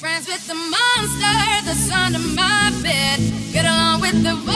friends with the monster that's under my bed. Get along with the